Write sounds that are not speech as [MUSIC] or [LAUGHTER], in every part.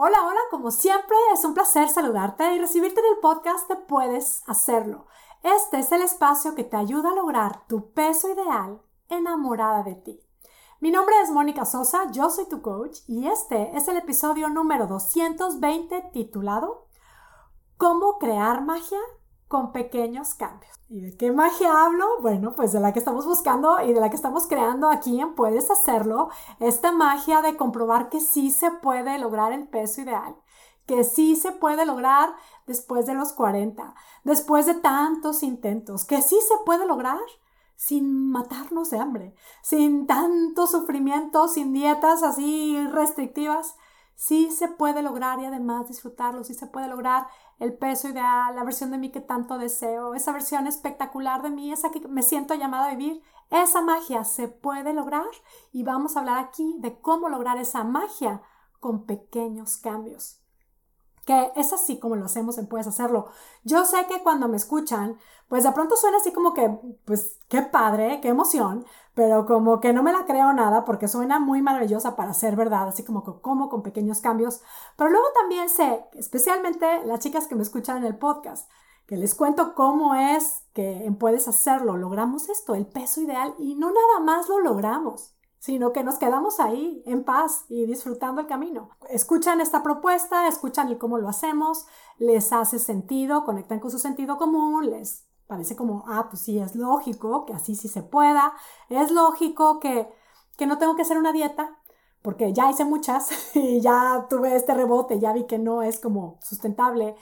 Hola, hola, como siempre es un placer saludarte y recibirte en el podcast de Puedes Hacerlo. Este es el espacio que te ayuda a lograr tu peso ideal enamorada de ti. Mi nombre es Mónica Sosa, yo soy tu coach y este es el episodio número 220 titulado ¿Cómo crear magia con pequeños cambios. ¿Y de qué magia hablo? Bueno, pues de la que estamos buscando y de la que estamos creando aquí en Puedes Hacerlo, esta magia de comprobar que sí se puede lograr el peso ideal, que sí se puede lograr después de los 40, después de tantos intentos, que sí se puede lograr sin matarnos de hambre, sin tanto sufrimiento, sin dietas así restrictivas sí se puede lograr y además disfrutarlo, sí se puede lograr el peso ideal, la versión de mí que tanto deseo, esa versión espectacular de mí, esa que me siento llamada a vivir, esa magia se puede lograr y vamos a hablar aquí de cómo lograr esa magia con pequeños cambios que es así como lo hacemos en Puedes Hacerlo. Yo sé que cuando me escuchan, pues de pronto suena así como que, pues qué padre, qué emoción, pero como que no me la creo nada porque suena muy maravillosa para ser verdad, así como como con pequeños cambios. Pero luego también sé, especialmente las chicas que me escuchan en el podcast, que les cuento cómo es que en Puedes Hacerlo logramos esto, el peso ideal, y no nada más lo logramos sino que nos quedamos ahí en paz y disfrutando el camino. Escuchan esta propuesta, escuchan cómo lo hacemos, les hace sentido, conectan con su sentido común, les parece como, ah, pues sí, es lógico que así sí se pueda, es lógico que, que no tengo que hacer una dieta, porque ya hice muchas [LAUGHS] y ya tuve este rebote, ya vi que no es como sustentable.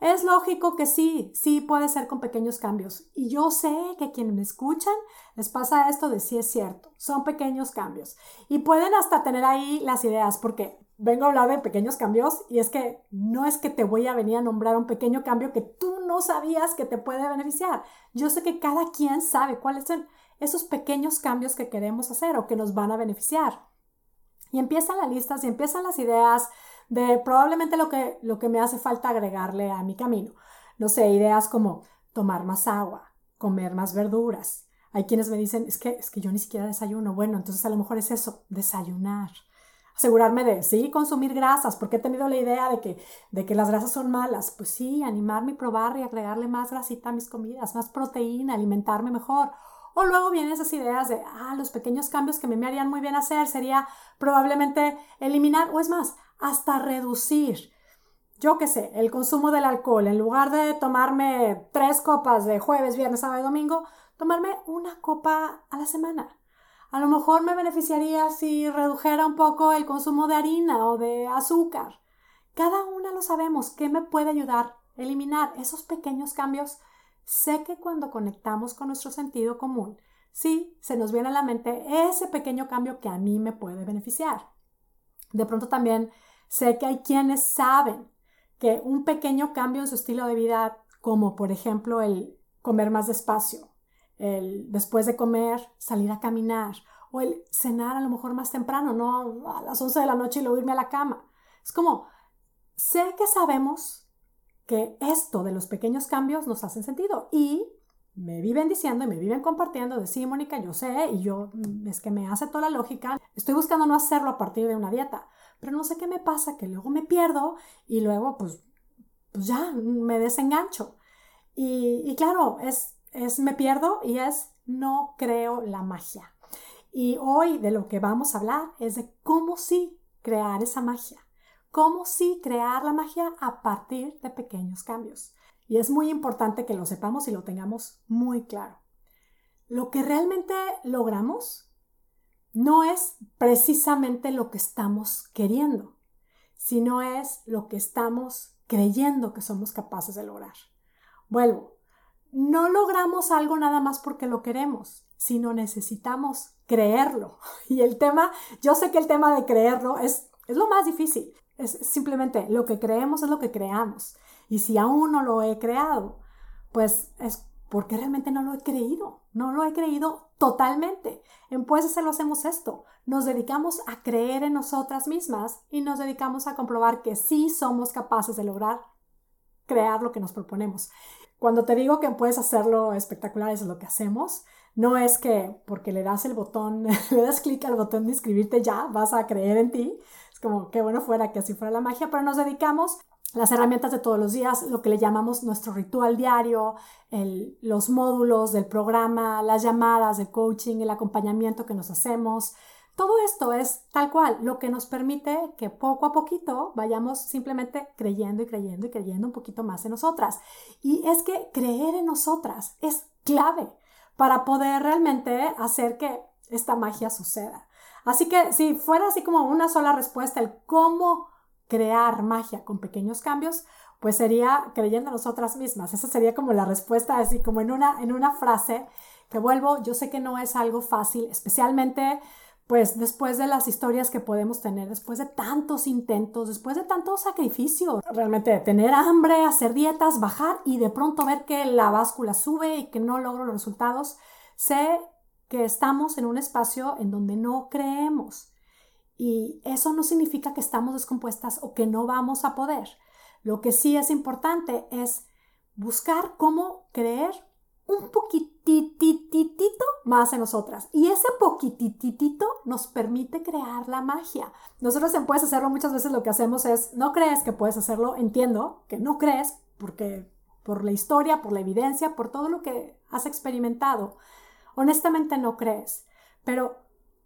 Es lógico que sí, sí puede ser con pequeños cambios. Y yo sé que quienes me escuchan les pasa esto de sí es cierto. Son pequeños cambios. Y pueden hasta tener ahí las ideas, porque vengo a hablar de pequeños cambios y es que no es que te voy a venir a nombrar un pequeño cambio que tú no sabías que te puede beneficiar. Yo sé que cada quien sabe cuáles son esos pequeños cambios que queremos hacer o que nos van a beneficiar. Y empiezan las listas y empiezan las ideas de probablemente lo que, lo que me hace falta agregarle a mi camino. No sé, ideas como tomar más agua, comer más verduras. Hay quienes me dicen, es que, es que yo ni siquiera desayuno. Bueno, entonces a lo mejor es eso, desayunar. Asegurarme de, sí, consumir grasas, porque he tenido la idea de que, de que las grasas son malas. Pues sí, animarme y probar y agregarle más grasita a mis comidas, más proteína, alimentarme mejor. O luego vienen esas ideas de, ah, los pequeños cambios que me harían muy bien hacer sería probablemente eliminar, o es más, hasta reducir, yo qué sé, el consumo del alcohol. En lugar de tomarme tres copas de jueves, viernes, sábado y domingo, tomarme una copa a la semana. A lo mejor me beneficiaría si redujera un poco el consumo de harina o de azúcar. Cada una lo sabemos. ¿Qué me puede ayudar? Eliminar esos pequeños cambios. Sé que cuando conectamos con nuestro sentido común, sí, se nos viene a la mente ese pequeño cambio que a mí me puede beneficiar. De pronto también Sé que hay quienes saben que un pequeño cambio en su estilo de vida, como por ejemplo el comer más despacio, el después de comer salir a caminar o el cenar a lo mejor más temprano, no a las 11 de la noche y luego irme a la cama. Es como, sé que sabemos que esto de los pequeños cambios nos hacen sentido y me viven diciendo y me viven compartiendo de sí, Mónica, yo sé y yo mm, es que me hace toda la lógica. Estoy buscando no hacerlo a partir de una dieta, pero no sé qué me pasa, que luego me pierdo y luego pues, pues ya me desengancho. Y, y claro, es, es me pierdo y es no creo la magia. Y hoy de lo que vamos a hablar es de cómo sí crear esa magia, cómo sí crear la magia a partir de pequeños cambios. Y es muy importante que lo sepamos y lo tengamos muy claro. Lo que realmente logramos no es precisamente lo que estamos queriendo, sino es lo que estamos creyendo que somos capaces de lograr. Vuelvo, no logramos algo nada más porque lo queremos, sino necesitamos creerlo. [LAUGHS] Y el tema, yo sé que el tema de creerlo es, es lo más difícil. Es simplemente lo que creemos es lo que creamos. Y si aún no lo he creado, pues es porque realmente no lo he creído. No lo he creído totalmente. En Pues lo hacemos esto. Nos dedicamos a creer en nosotras mismas y nos dedicamos a comprobar que sí somos capaces de lograr crear lo que nos proponemos. Cuando te digo que puedes hacerlo espectacular, es lo que hacemos. No es que porque le das el botón, [LAUGHS] le das clic al botón de inscribirte ya, vas a creer en ti. Es como qué bueno fuera que así fuera la magia, pero nos dedicamos las herramientas de todos los días, lo que le llamamos nuestro ritual diario, los módulos del programa, las llamadas de coaching, el acompañamiento que nos hacemos. Todo esto es tal cual, lo que nos permite que poco a poquito vayamos simplemente creyendo y creyendo y creyendo un poquito más en nosotras. Y es que creer en nosotras es clave para poder realmente hacer que esta magia suceda. Así que si fuera así como una sola respuesta, el cómo crear magia con pequeños cambios, pues sería creyendo en nosotras mismas. Esa sería como la respuesta, así como en una, en una frase que vuelvo, yo sé que no es algo fácil, especialmente pues después de las historias que podemos tener, después de tantos intentos, después de tanto sacrificio, realmente tener hambre, hacer dietas, bajar y de pronto ver que la báscula sube y que no logro los resultados, sé que estamos en un espacio en donde no creemos. Y eso no significa que estamos descompuestas o que no vamos a poder. Lo que sí es importante es buscar cómo creer un poquitititito más en nosotras. Y ese poquititito nos permite crear la magia. Nosotros en Puedes Hacerlo muchas veces lo que hacemos es, no crees que puedes hacerlo, entiendo que no crees porque por la historia, por la evidencia, por todo lo que has experimentado. Honestamente no crees, pero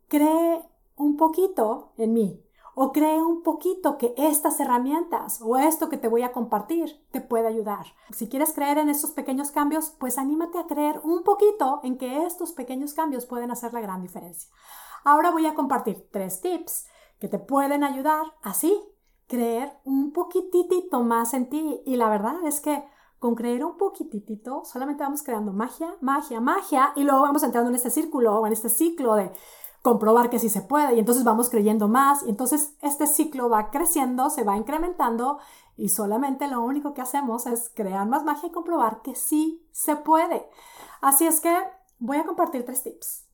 cree un poquito en mí o cree un poquito que estas herramientas o esto que te voy a compartir te puede ayudar. Si quieres creer en esos pequeños cambios, pues anímate a creer un poquito en que estos pequeños cambios pueden hacer la gran diferencia. Ahora voy a compartir tres tips que te pueden ayudar así creer un poquitito más en ti y la verdad es que con creer un poquitito solamente vamos creando magia, magia, magia y luego vamos entrando en este círculo o en este ciclo de comprobar que sí se puede y entonces vamos creyendo más y entonces este ciclo va creciendo, se va incrementando y solamente lo único que hacemos es crear más magia y comprobar que sí se puede. Así es que voy a compartir tres tips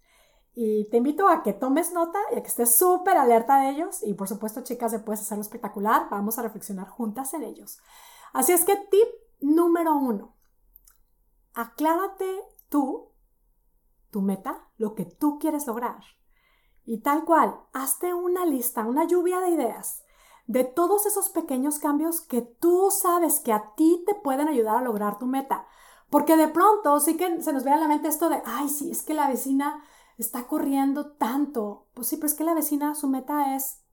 y te invito a que tomes nota y a que estés súper alerta de ellos y por supuesto chicas, después de hacerlo espectacular, vamos a reflexionar juntas en ellos. Así es que tip número uno, aclárate tú, tu meta, lo que tú quieres lograr y tal cual, hazte una lista, una lluvia de ideas de todos esos pequeños cambios que tú sabes que a ti te pueden ayudar a lograr tu meta. Porque de pronto sí que se nos viene a la mente esto de, ay, sí, es que la vecina está corriendo tanto. Pues sí, pero es que la vecina, su meta es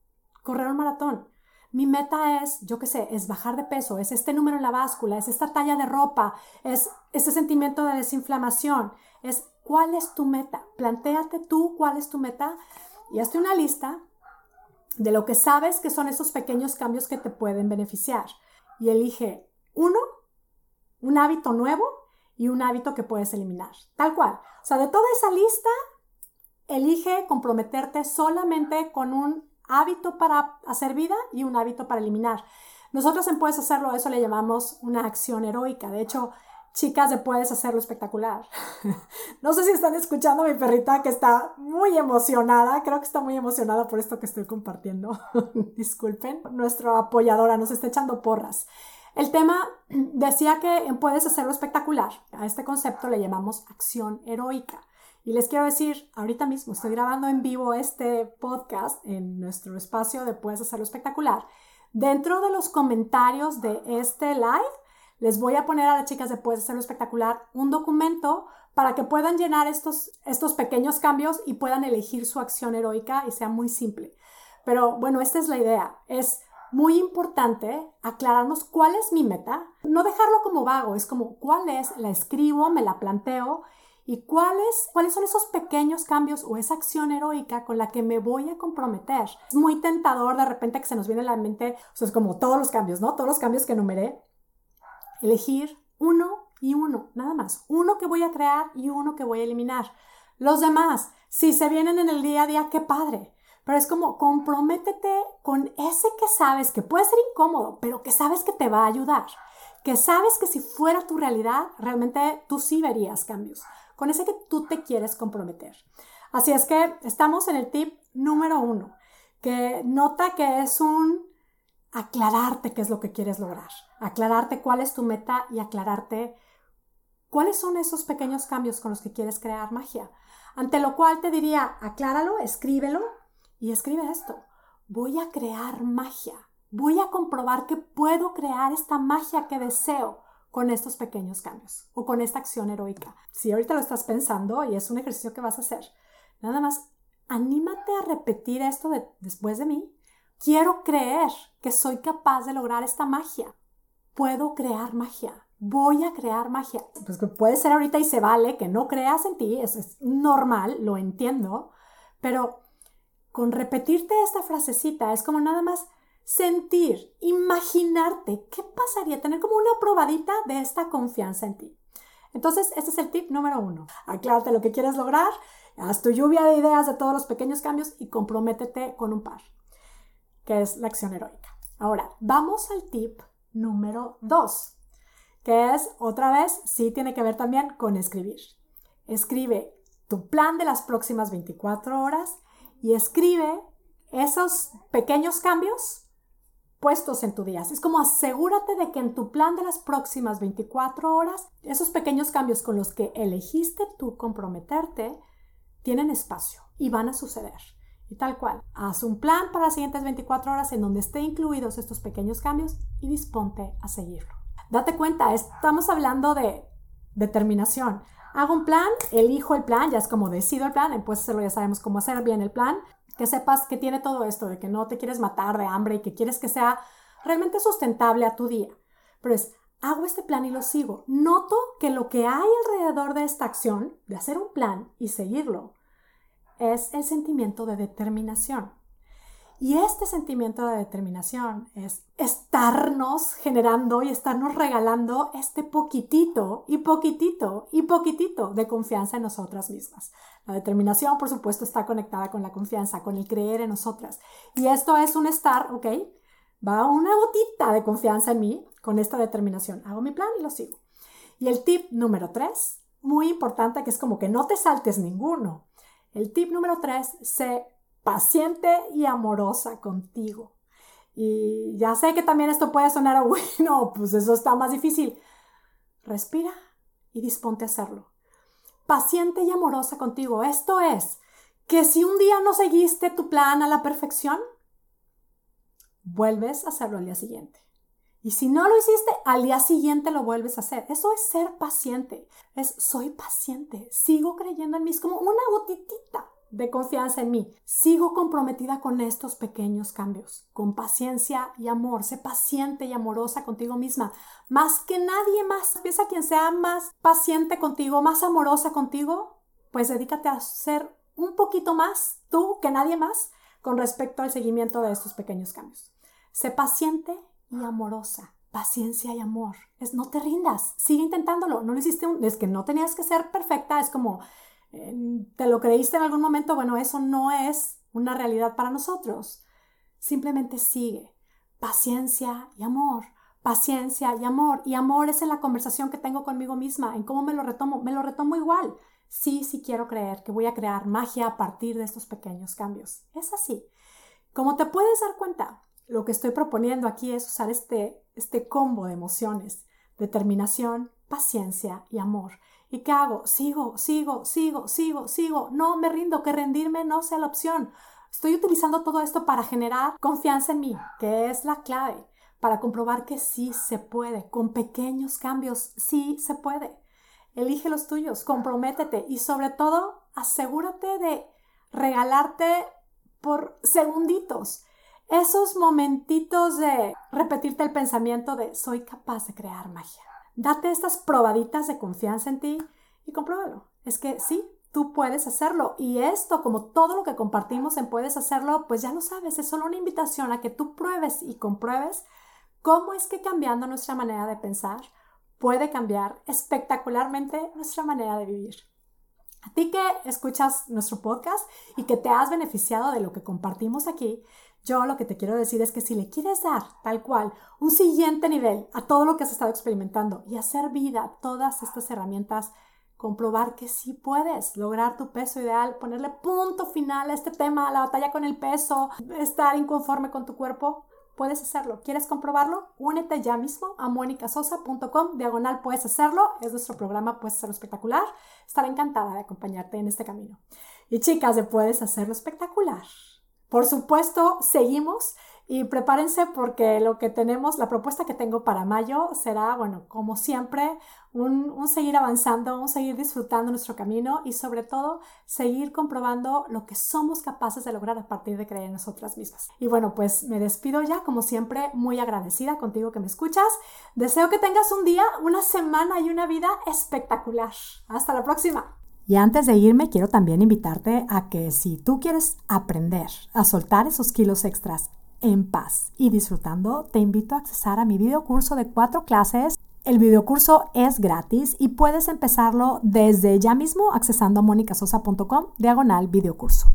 correr un maratón. Mi meta es, yo qué sé, es bajar de peso, es este número en la báscula, es esta talla de ropa, es este sentimiento de desinflamación, es cuál es tu meta. Plantéate tú cuál es tu meta y hazte una lista de lo que sabes que son esos pequeños cambios que te pueden beneficiar. Y elige uno, un hábito nuevo y un hábito que puedes eliminar. Tal cual. O sea, de toda esa lista, elige comprometerte solamente con un hábito para hacer vida y un hábito para eliminar. Nosotros en Puedes Hacerlo, eso le llamamos una acción heroica. De hecho, chicas, de puedes hacerlo espectacular. [LAUGHS] no sé si están escuchando mi perrita que está muy emocionada. Creo que está muy emocionada por esto que estoy compartiendo. [LAUGHS] Disculpen. Nuestra apoyadora nos está echando porras. El tema [CLEARS THROAT] decía que puedes hacerlo espectacular. A este concepto le llamamos acción heroica. Y les quiero decir, ahorita mismo estoy grabando en vivo este podcast en nuestro espacio de Puedes hacerlo espectacular. Dentro de los comentarios de este live les voy a poner a las chicas de Puedes Hacerlo Espectacular un documento para que puedan llenar estos, estos pequeños cambios y puedan elegir su acción heroica y sea muy simple. Pero bueno, esta es la idea. Es muy importante aclararnos cuál es mi meta. No dejarlo como vago, es como cuál es, la escribo, me la planteo y cuáles, cuáles son esos pequeños cambios o esa acción heroica con la que me voy a comprometer. Es muy tentador de repente que se nos viene a la mente, o sea, es como todos los cambios, ¿no? Todos los cambios que enumeré elegir uno y uno, nada más. Uno que voy a crear y uno que voy a eliminar. Los demás, si se vienen en el día a día, qué padre. Pero es como comprométete con ese que sabes que puede ser incómodo, pero que sabes que te va a ayudar. Que sabes que si fuera tu realidad, realmente tú sí verías cambios. Con ese que tú te quieres comprometer. Así es que estamos en el tip número uno, que nota que es un aclararte qué es lo que quieres lograr, aclararte cuál es tu meta y aclararte cuáles son esos pequeños cambios con los que quieres crear magia. Ante lo cual te diría, acláralo, escríbelo y escribe esto. voy a crear magia. Voy a comprobar que puedo crear esta magia que deseo con estos pequeños cambios o con esta acción heroica. Si ahorita lo estás pensando y es un ejercicio que vas a hacer, nada más anímate a repetir esto después de mí. Quiero creer que soy capaz de lograr esta magia. Puedo crear magia. Voy a crear magia. Pues puede ser ahorita y se vale que no creas en ti, eso es normal, lo entiendo, pero con repetirte esta frasecita es como nada más sentir, imaginarte qué pasaría, tener como una probadita de esta confianza en ti. Entonces, este es el tip número uno. Aclárate lo que quieres lograr, haz tu lluvia de ideas de todos los pequeños cambios y comprométete con un par, que es la acción heroica. Ahora, vamos al tip número dos, que es, otra vez, sí tiene que ver también con escribir. Escribe tu plan de las próximas 24 horas y escribe esos pequeños cambios puestos en tu día. Es como asegúrate de que en tu plan de las próximas 24 horas, esos pequeños cambios con los que elegiste tú comprometerte, tienen espacio y van a suceder. Y tal cual, haz un plan para las siguientes 24 horas en donde estén incluidos estos pequeños cambios y disponte a seguirlo. Date cuenta, estamos hablando de determinación. Hago un plan, elijo el plan, ya es como decido el plan, pues hacerlo, ya sabemos cómo hacer bien el plan, que sepas que tiene todo esto, de que no te quieres matar de hambre y que quieres que sea realmente sustentable a tu día. Pero es, hago este plan y lo sigo. Noto que lo que hay alrededor de esta acción, de hacer un plan y seguirlo, es el sentimiento de determinación. Y este sentimiento de determinación es estarnos generando y estarnos regalando este poquitito y poquitito y poquitito de confianza en nosotras mismas. La determinación, por supuesto, está conectada con la confianza, con el creer en nosotras. Y esto es un estar, ¿ok? Va una gotita de confianza en mí con esta determinación. Hago mi plan y lo sigo. Y el tip número tres, muy importante, que es como que no te saltes ninguno. El tip número tres, se paciente y amorosa contigo. Y ya sé que también esto puede sonar a, [LAUGHS] bueno, pues eso está más difícil. Respira y disponte a hacerlo. Paciente y amorosa contigo. Esto es que si un día no seguiste tu plan a la perfección, vuelves a hacerlo al día siguiente. Y si no lo hiciste, al día siguiente lo vuelves a hacer. Eso es ser paciente. Es soy paciente. Sigo creyendo en mí. Es como una gotitita de confianza en mí. Sigo comprometida con estos pequeños cambios, con paciencia y amor. Sé paciente y amorosa contigo misma, más que nadie más. Piensa quien sea más paciente contigo, más amorosa contigo, pues dedícate a ser un poquito más tú que nadie más con respecto al seguimiento de estos pequeños cambios. Sé paciente y amorosa. Paciencia y amor. Es no te rindas. Sigue intentándolo. No lo hiciste. es que no tenías que ser perfecta. Es como te lo creíste en algún momento, bueno, eso no es una realidad para nosotros. Simplemente sigue. Paciencia y amor. Paciencia y amor. Y amor es en la conversación que tengo conmigo misma, en cómo me lo retomo. Me lo retomo igual. Sí, sí quiero creer que voy a crear magia a partir de estos pequeños cambios. Es así. Como te puedes dar cuenta, lo que estoy proponiendo aquí es usar este, este combo de emociones, determinación, paciencia y amor. ¿Y qué hago? Sigo, sigo, sigo, sigo, sigo. No me rindo, que rendirme no sea la opción. Estoy utilizando todo esto para generar confianza en mí, que es la clave, para comprobar que sí se puede, con pequeños cambios, sí se puede. Elige los tuyos, comprométete y sobre todo asegúrate de regalarte por segunditos esos momentitos de repetirte el pensamiento de soy capaz de crear magia. Date estas probaditas de confianza en ti y compruébalo. Es que sí, tú puedes hacerlo. Y esto, como todo lo que compartimos en Puedes hacerlo, pues ya lo sabes, es solo una invitación a que tú pruebes y compruebes cómo es que cambiando nuestra manera de pensar puede cambiar espectacularmente nuestra manera de vivir. A ti que escuchas nuestro podcast y que te has beneficiado de lo que compartimos aquí, yo lo que te quiero decir es que si le quieres dar tal cual un siguiente nivel a todo lo que has estado experimentando y hacer vida todas estas herramientas, comprobar que sí puedes lograr tu peso ideal, ponerle punto final a este tema, a la batalla con el peso, estar inconforme con tu cuerpo, puedes hacerlo. ¿Quieres comprobarlo? Únete ya mismo a monicasosa.com, diagonal puedes hacerlo. Es nuestro programa Puedes hacerlo espectacular. Estaré encantada de acompañarte en este camino. Y chicas, de Puedes hacerlo espectacular Por supuesto, seguimos y prepárense porque lo que tenemos, la propuesta que tengo para mayo será, bueno, como siempre, un, seguir avanzando, un seguir disfrutando nuestro camino y sobre todo seguir comprobando lo que somos capaces de lograr a partir de creer en nosotras mismas. Y bueno, pues me despido ya, como siempre, muy agradecida contigo que me escuchas. Deseo que tengas un día, una semana y una vida espectacular. Hasta la próxima. Y antes de irme, quiero también invitarte a que si tú quieres aprender a soltar esos kilos extras en paz y disfrutando, te invito a accesar a mi video curso de cuatro clases. El videocurso es gratis y puedes empezarlo desde ya mismo accesando a monicasosa.com diagonal videocurso.